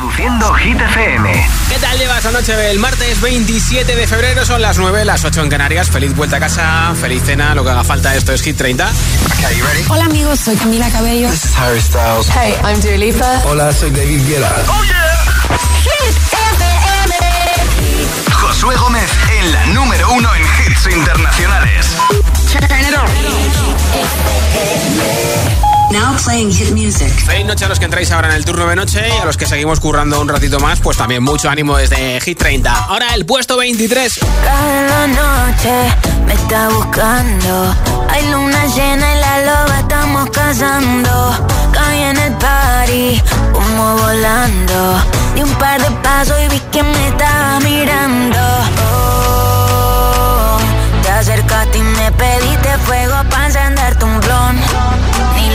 Reproduciendo Hit FM. ¿Qué tal llevas noche? El martes 27 de febrero son las 9, las 8 en Canarias. Feliz vuelta a casa, feliz cena, lo que haga falta. Esto es Hit 30. Hola amigos, soy Camila Cabello. This is Harry Styles. Hey, I'm Dua Lipa. Hola, soy David Guetta. Oh yeah. Hit FM. Josué Gómez en la número uno en hits internacionales. Now playing hit music. Feliz noche a los que entráis ahora en el turno de noche y a los que seguimos currando un ratito más, pues también mucho ánimo desde Hit 30. Ahora el puesto 23. Cada noche me está buscando. Hay luna llena y la loba estamos cazando. Caí en el party, como volando. Di un par de pasos y vi que me estaba mirando. Oh, te acercaste y me pediste fuego para blon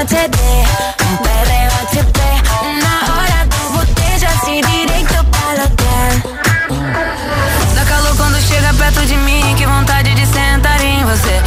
en HD. Un perreo HP, una hora, dos botellas y directo para hotel. Dá calor quando chega perto de mim, que vontade de sentar em você.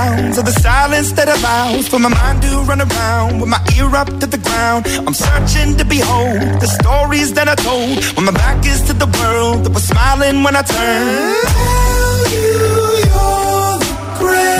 Sounds of the silence that allows for my mind to run around with my ear up to the ground. I'm searching to behold the stories that I told when my back is to the world that was smiling when I turned. Tell you you're the greatest,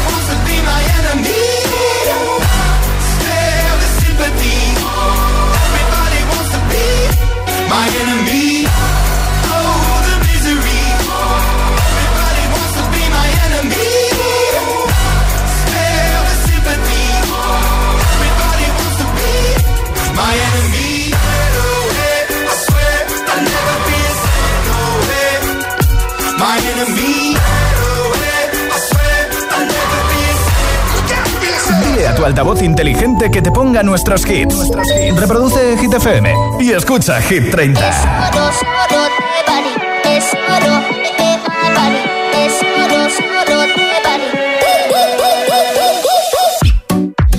altavoz inteligente que te ponga nuestros hits. Reproduce Hit FM y escucha Hit 30.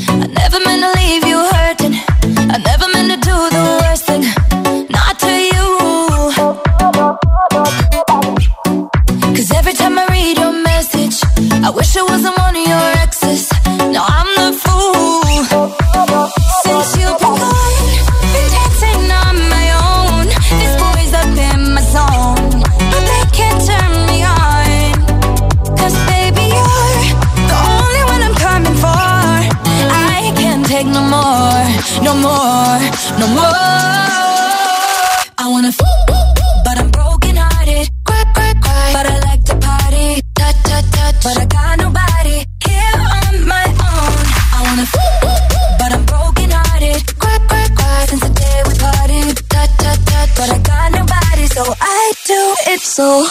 I never meant to leave you hurting. I never meant to do the worst thing. Not to you. Cause every time I read your message, I wish I wasn't one of your so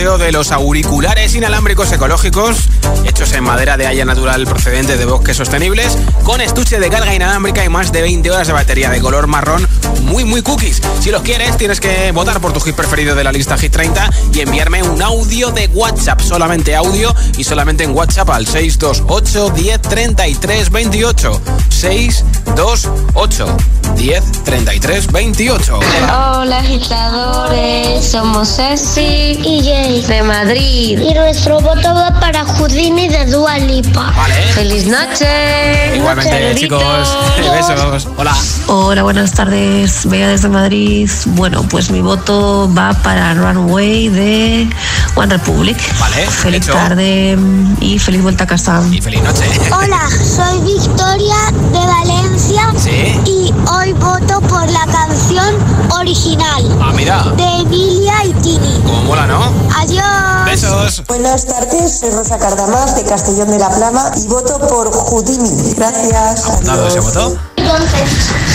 de los auriculares inalámbricos ecológicos hechos en madera de haya natural procedente de bosques sostenibles, con estuche de carga inalámbrica y más de 20 horas de batería de color marrón muy, muy cookies. Si los quieres, tienes que votar por tu hit preferido de la lista Hit 30 y enviarme un audio de WhatsApp, solamente audio y solamente en WhatsApp al 628 10 33 28. 628 10 33 28. Hola, agitadores. Somos Ceci y Jay de Madrid. Y nuestro voto va para Houdini de Dua Lipa. Vale. ¡Feliz noche! Igualmente, chicos. Besos. Hola. Hola, buenas tardes. Vea desde Madrid. Bueno, pues mi voto va para Runway de One Republic. Vale, Feliz hecho. tarde y feliz vuelta a casa. Y feliz noche. Hola, soy Victoria de Valencia Sí. y hoy voto por la canción original Ah, mira. de Emilia y Tini. Como mola, ¿no? Adiós. Besos. Buenas tardes, soy Rosa Cardamás de Castellón de la Plana y voto por Houdini. Gracias. Dado ese voto.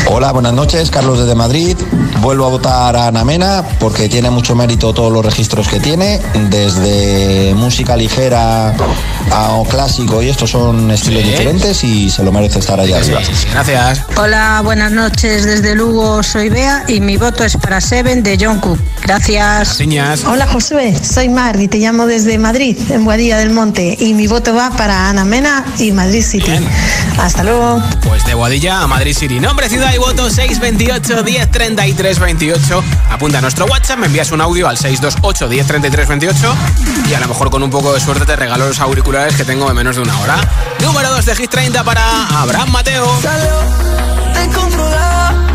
Hola, buenas noches, Carlos desde Madrid. Vuelvo a votar a Ana Mena porque tiene mucho mérito todos los registros que tiene, desde música ligera a clásico y estos son estilos Sí. diferentes y se lo merece estar ahí arriba. Gracias. Hola, buenas noches desde Lugo, soy Bea y mi voto es para Seven de John Cook. Gracias. Siñas. Hola Josué, soy Mar y te llamo desde Madrid, en Boadilla del Monte, y mi voto va para Ana Mena y Madrid City. Bien. Hasta luego. Pues de Boadilla a Madrid City. Nombre, ciudad y voto 628 10 33 28. Apunta a nuestro WhatsApp, me envías un audio al 628 10 33 28 y a lo mejor con un poco de suerte te regalo los auriculares que tengo en menos de una hora. Número 2 de Hit 30 para Abraham Mateo. descontrolada.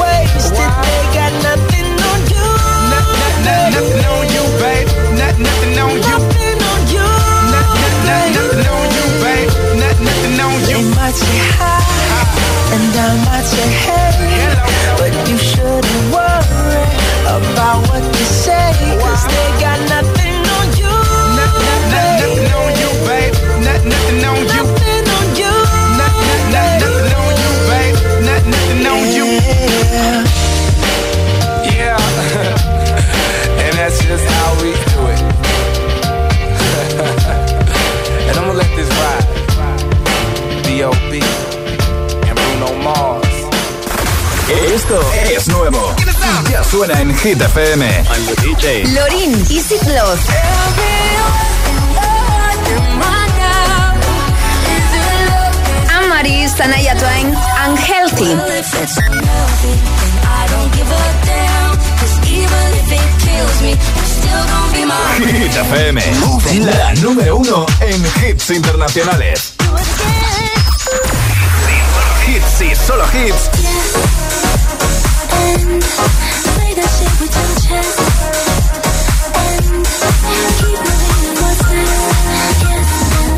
wasted. Suena en Hit FM. I'm the DJ. Lorin, Easy Floss. Amaris, Sanaya Twain, Unhealthy. Hit FM, la número uno en hits internacionales. Hits y solo hits.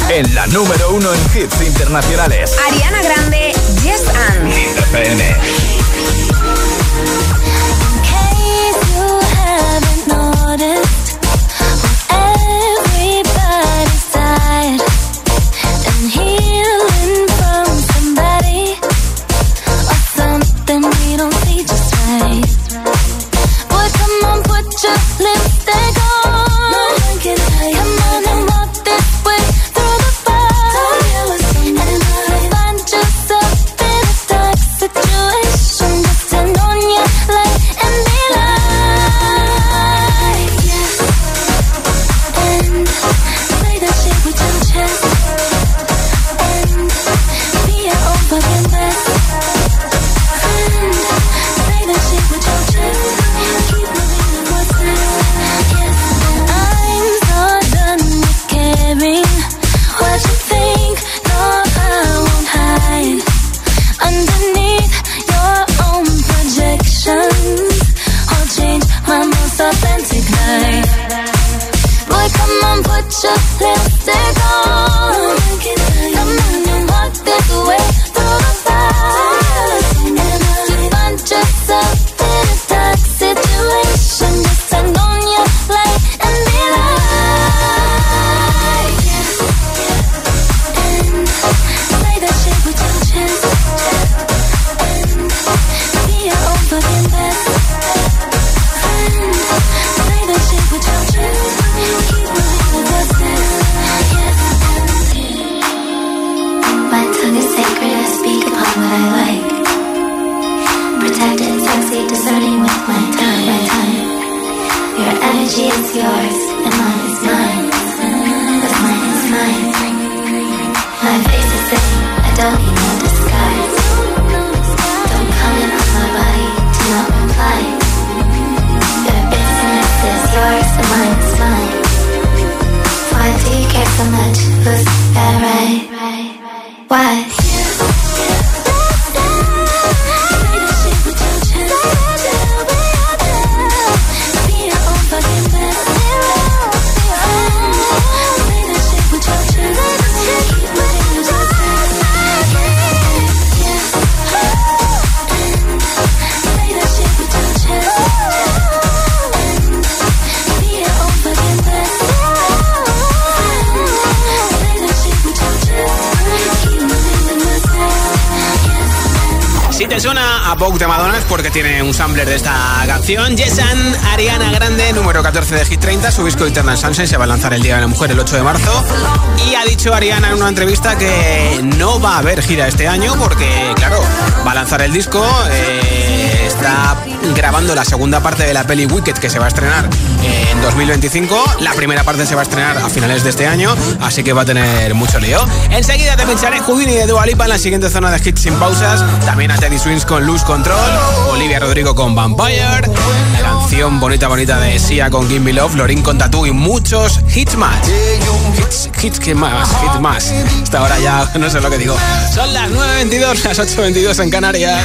En la número uno en hits internacionales. Ariana Grande, Yes and. Vogue de Madonna porque tiene un sampler de esta canción. Jessan, Ariana Grande, número 14 de Hit 30. Su disco Eternal Sunshine se va a lanzar el Día de la Mujer el 8 de marzo. Y ha dicho Ariana en una entrevista que no va a haber gira este año porque, claro, va a lanzar el disco. Eh, está grabando la segunda parte de la peli Wicked que se va a estrenar en 2025. La primera parte se va a estrenar a finales de este año, así que va a tener mucho lío. Enseguida te pincharé Houdini de Dua Lipa en la siguiente zona de hits sin pausas. También a Teddy Swings con Lose Control, Olivia Rodrigo con Vampire, la canción bonita bonita de Sia con Gimme Love, Lorin con Tattoo y muchos hits más. Hits, hits que más, hits más. Hasta ahora ya no sé lo que digo. Son las 9.22, las 8.22 en Canarias.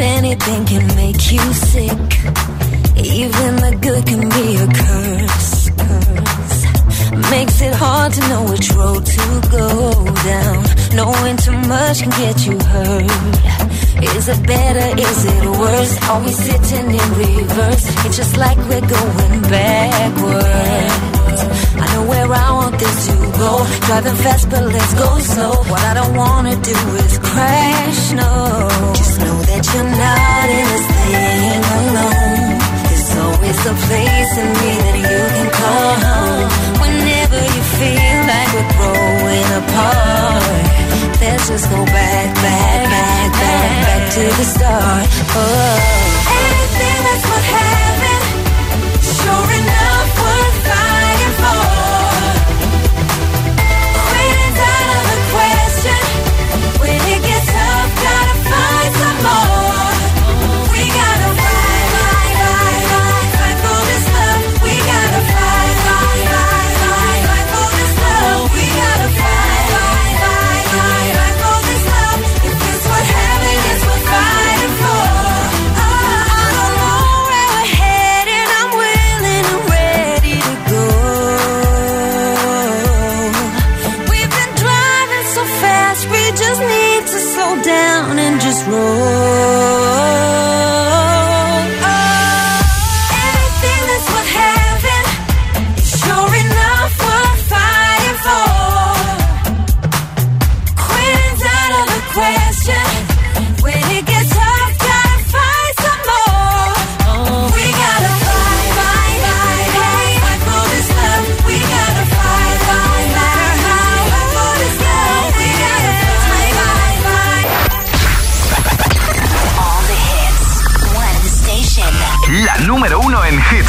Anything can make you sick. Even the good can be a curse. curse. Makes it hard to know which road to go down. Knowing too much can get you hurt. Is it better? Is it worse? Are we sitting in reverse? It's just like we're going backwards. I know where I want this to go. Driving fast, but let's go slow. What I don't wanna do is crash, no. Just know that you're not in this thing alone. There's always a place in me that you can call home. Whenever you feel like we're growing apart, let's just go back, back, back, back, back to the start. Oh,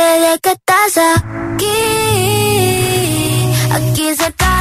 Desde que estás aquí Aquí cerca de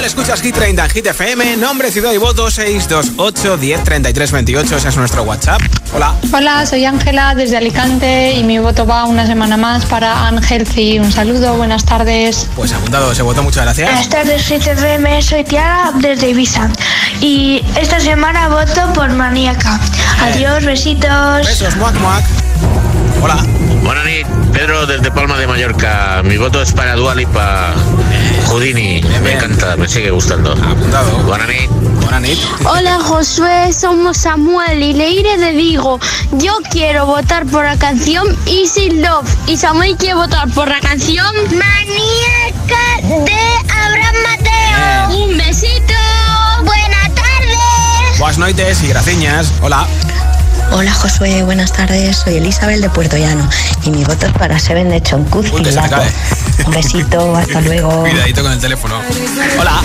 Y escuchas Hit 30 en Hit FM. Nombre, ciudad y voto 628 10 33 28. Ese es nuestro WhatsApp. Hola. Hola, soy Ángela desde Alicante y mi voto va una semana más para Angelci. Un saludo, buenas tardes. Pues apuntado ese voto, muchas gracias. Buenas tardes, CCFM, soy Tiara desde Ibiza y esta semana voto por Maníaca. Adiós, besitos. Besos, muac, muac. Hola. Buenas noches, Pedro desde Palma de Mallorca. Mi voto es para Dual y para Houdini. Me encanta, me sigue gustando. Apuntado. Buenas noches. Buenas Hola Josué, somos Samuel y Leire de Vigo. Yo quiero votar por la canción Easy Love y Samuel quiere votar por la canción Maníaca de Abraham Mateo. Un besito. Buena tarde. Buenas noches y graciñas. Hola. Hola Josué, buenas tardes. Soy Elizabeth de Puerto Llano y mi voto es para Seven de Choncuz y Lato. Un besito, hasta luego. Cuidadito con el teléfono. Hola.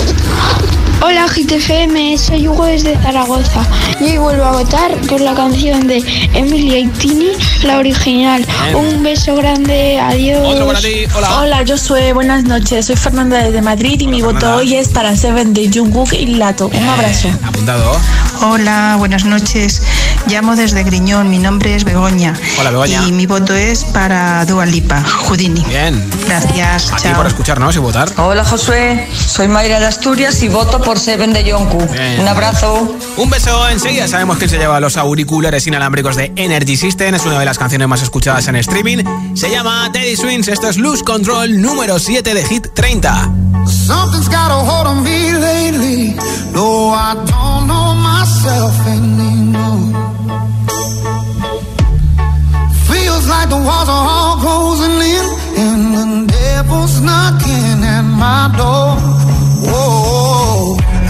Hola GTFM, soy Hugo desde Zaragoza. Y hoy vuelvo a votar por la canción de Emilia y Tini, la original. Un beso grande, adiós. Otro para ti, hola. Hola, Josué, buenas noches. Soy Fernanda desde Madrid y mi voto hoy es para Seven de Jungkook y Lato. Un abrazo. Apuntado. Hola, buenas noches. Llamo desde Griñón. Mi nombre es Begoña. Hola, Begoña. Y mi voto es para Dua Lipa, Houdini. Bien. Gracias. A ti chao. por escucharnos y votar. Hola Josué, soy Mayra de Asturias y voto por Seven de Yonku. Bien. Un abrazo. Un beso enseguida. Sabemos que se lleva los auriculares inalámbricos de Energy System. Es una de las canciones más escuchadas en streaming. Se llama Teddy Swings. Esto es Lose Control número 7 de Hit 30. Something's got a hold on me lately. No, I don't know myself anymore. Feels like the walls are all closing in, and the devil's knocking at my door. Whoa,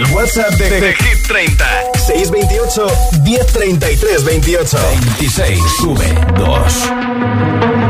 El, WhatsApp de, de Hit 30. 628 1033 28. 26. Sube 2.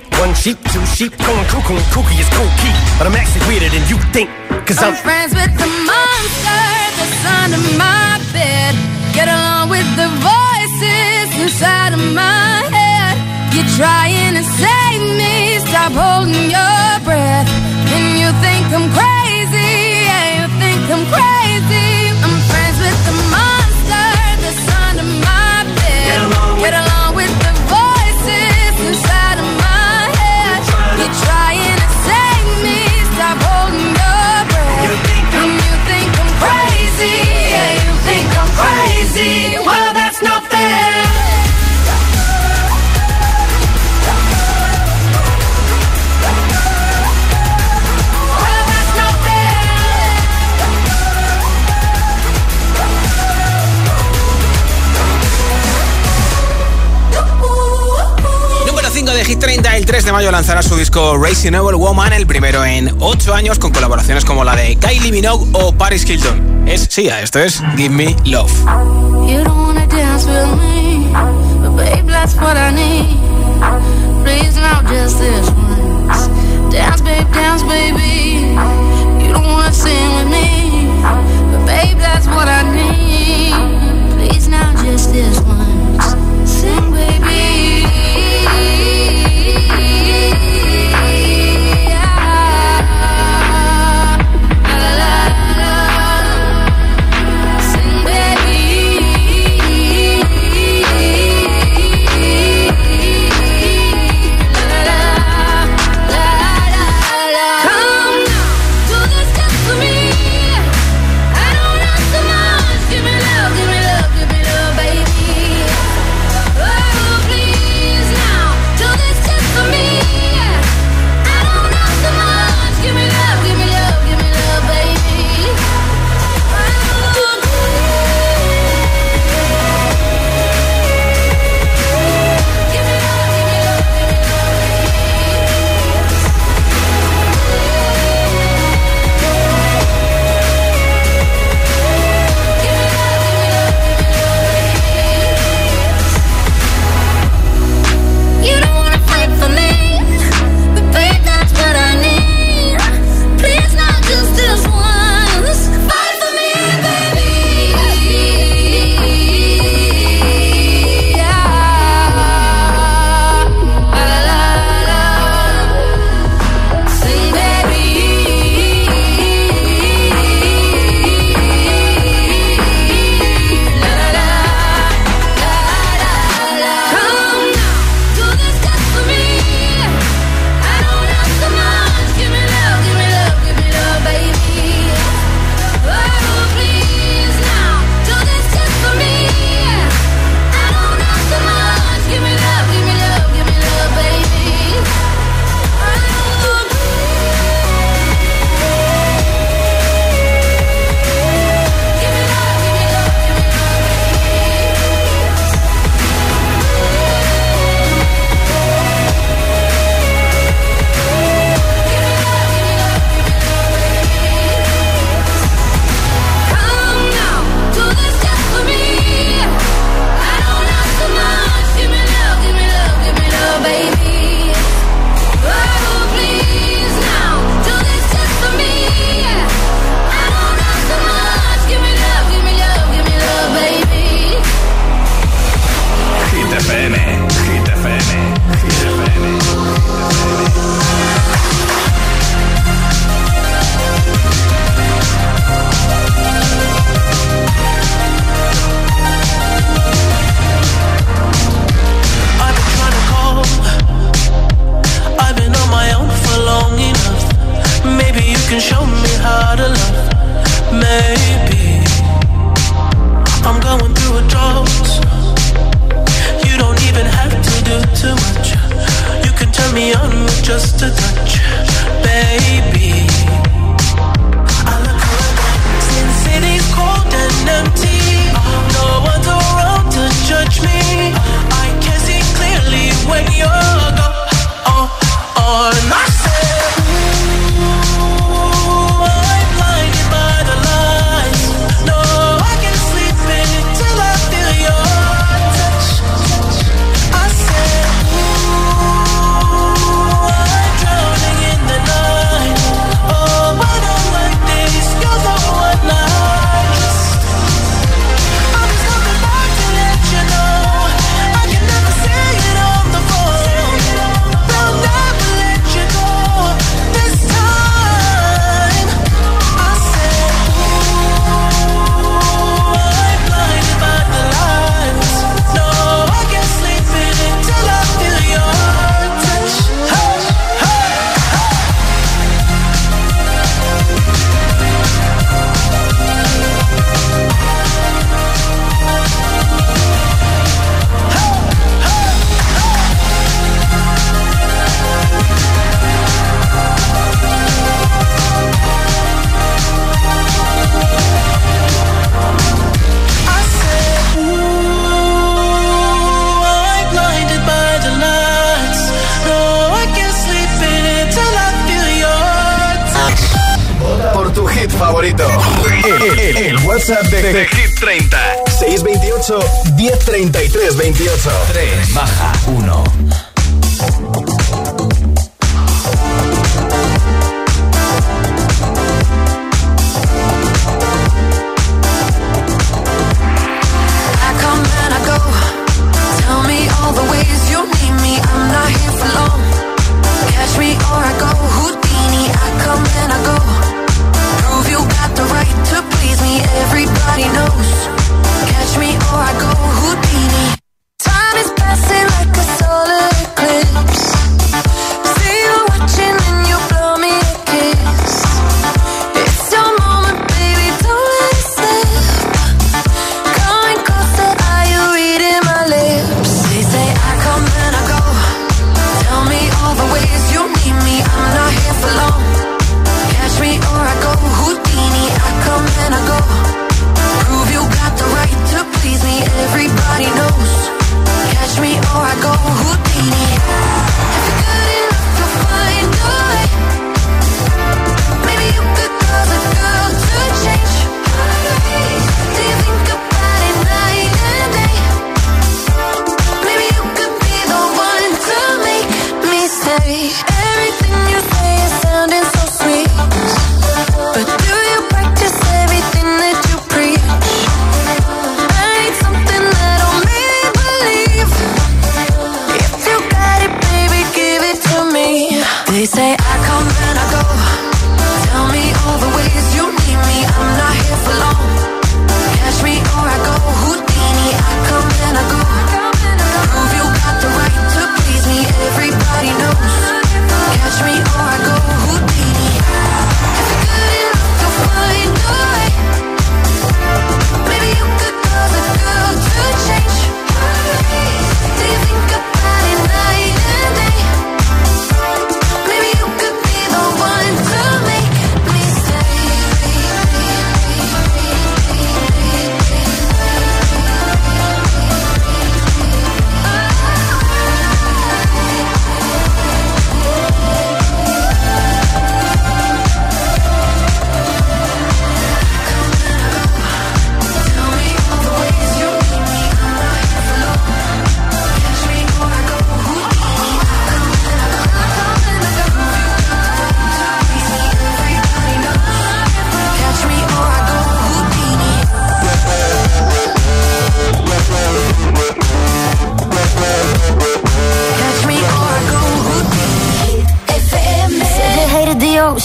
One sheep, two sheep, going cuckoo and kooky is cool key. But I'm actually weirder than you think. Cause I'm I'm friends with the monster that's under my bed. Get along with the voices inside of my head. You're trying to save me. Stop holding your breath. And you think I'm crazy. Yeah, you think I'm crazy. Hit 30, el 3 de mayo lanzará su disco Racing Evil Woman, el primero en 8 años, con colaboraciones como la de Kylie Minogue o Paris Hilton. Es Sia, esto es Give Me Love.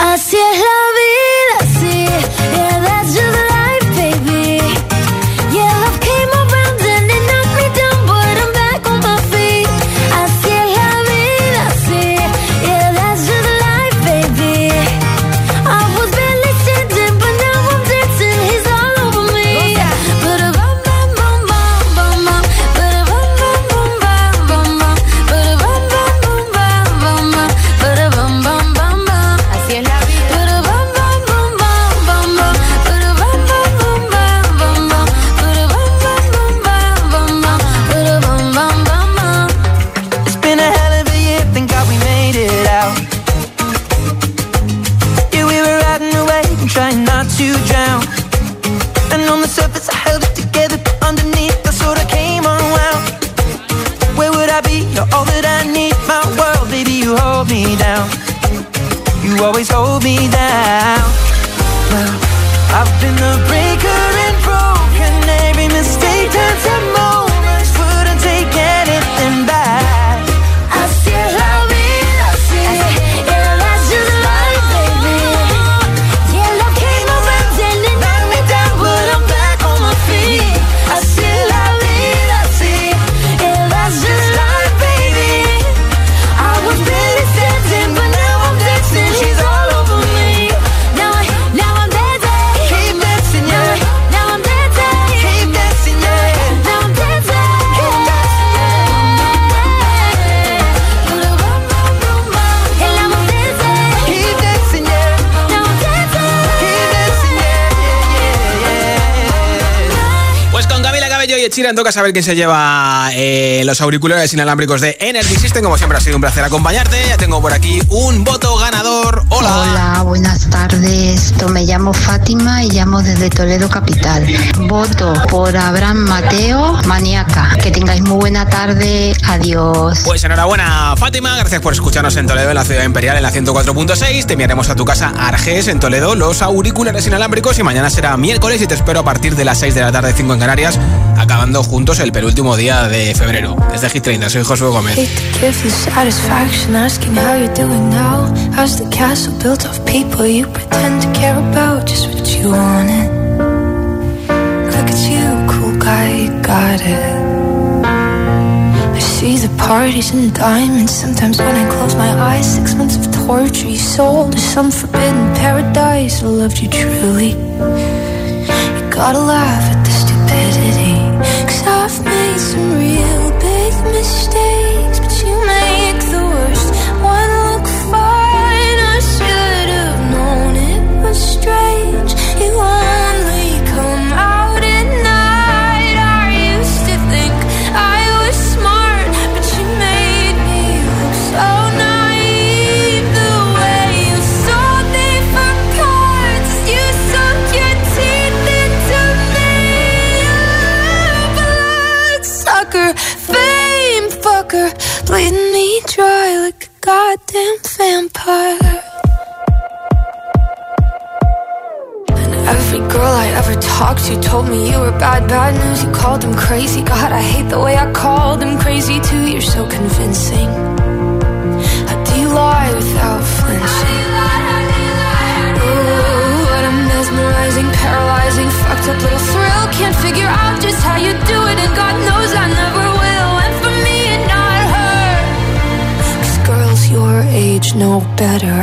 Así es la vida. now. Well, I've been a breaker and broken. Every mistake turns to Sheeran, toca saber quién se lleva eh, los auriculares inalámbricos de Energy System. Como siempre ha sido un placer acompañarte. Ya tengo por aquí un voto ganador. Hola. Hola, buenas tardes. Me llamo Fátima y llamo desde Toledo Capital. Voto por Abraham Mateo, maníaca. Que tengáis muy buena tarde. Adiós. Pues enhorabuena, Fátima. Gracias por escucharnos en Toledo, en la ciudad imperial, en la 104.6. Te enviaremos a tu casa Arges, en Toledo, los auriculares inalámbricos. Y mañana será miércoles y te espero a partir de las 6 de la tarde, 5 en Canarias acabando juntos el penúltimo día de febrero. Desde Hit 30, soy Josué Gómez. see the parties and the diamonds. Sometimes when I close my eyes Six months of torture you sold to some forbidden paradise. I loved you truly. You gotta laugh at the stupidity. better.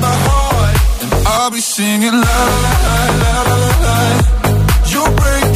my heart, and I'll be singing la la la la la. la. You break